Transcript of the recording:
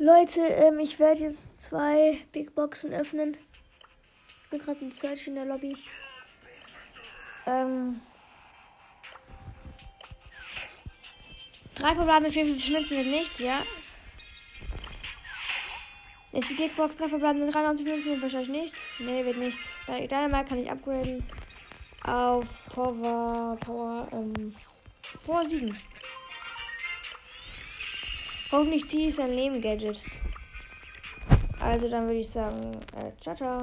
Leute, ähm, ich werde jetzt zwei Big Boxen öffnen. Ich bin gerade in Search in der Lobby. Ähm. Drei verbleibende, vier, fünf Münzen wird nichts, ja. Jetzt die Big Box, drei verbleibende, 93 Münzen wird wahrscheinlich nichts. Nee, wird nichts. Dynamite kann ich upgraden. Auf Power, Power, ähm, Power 7. Hoffentlich ziehe ich sein Leben Gadget. Also dann würde ich sagen, äh, ciao, ciao.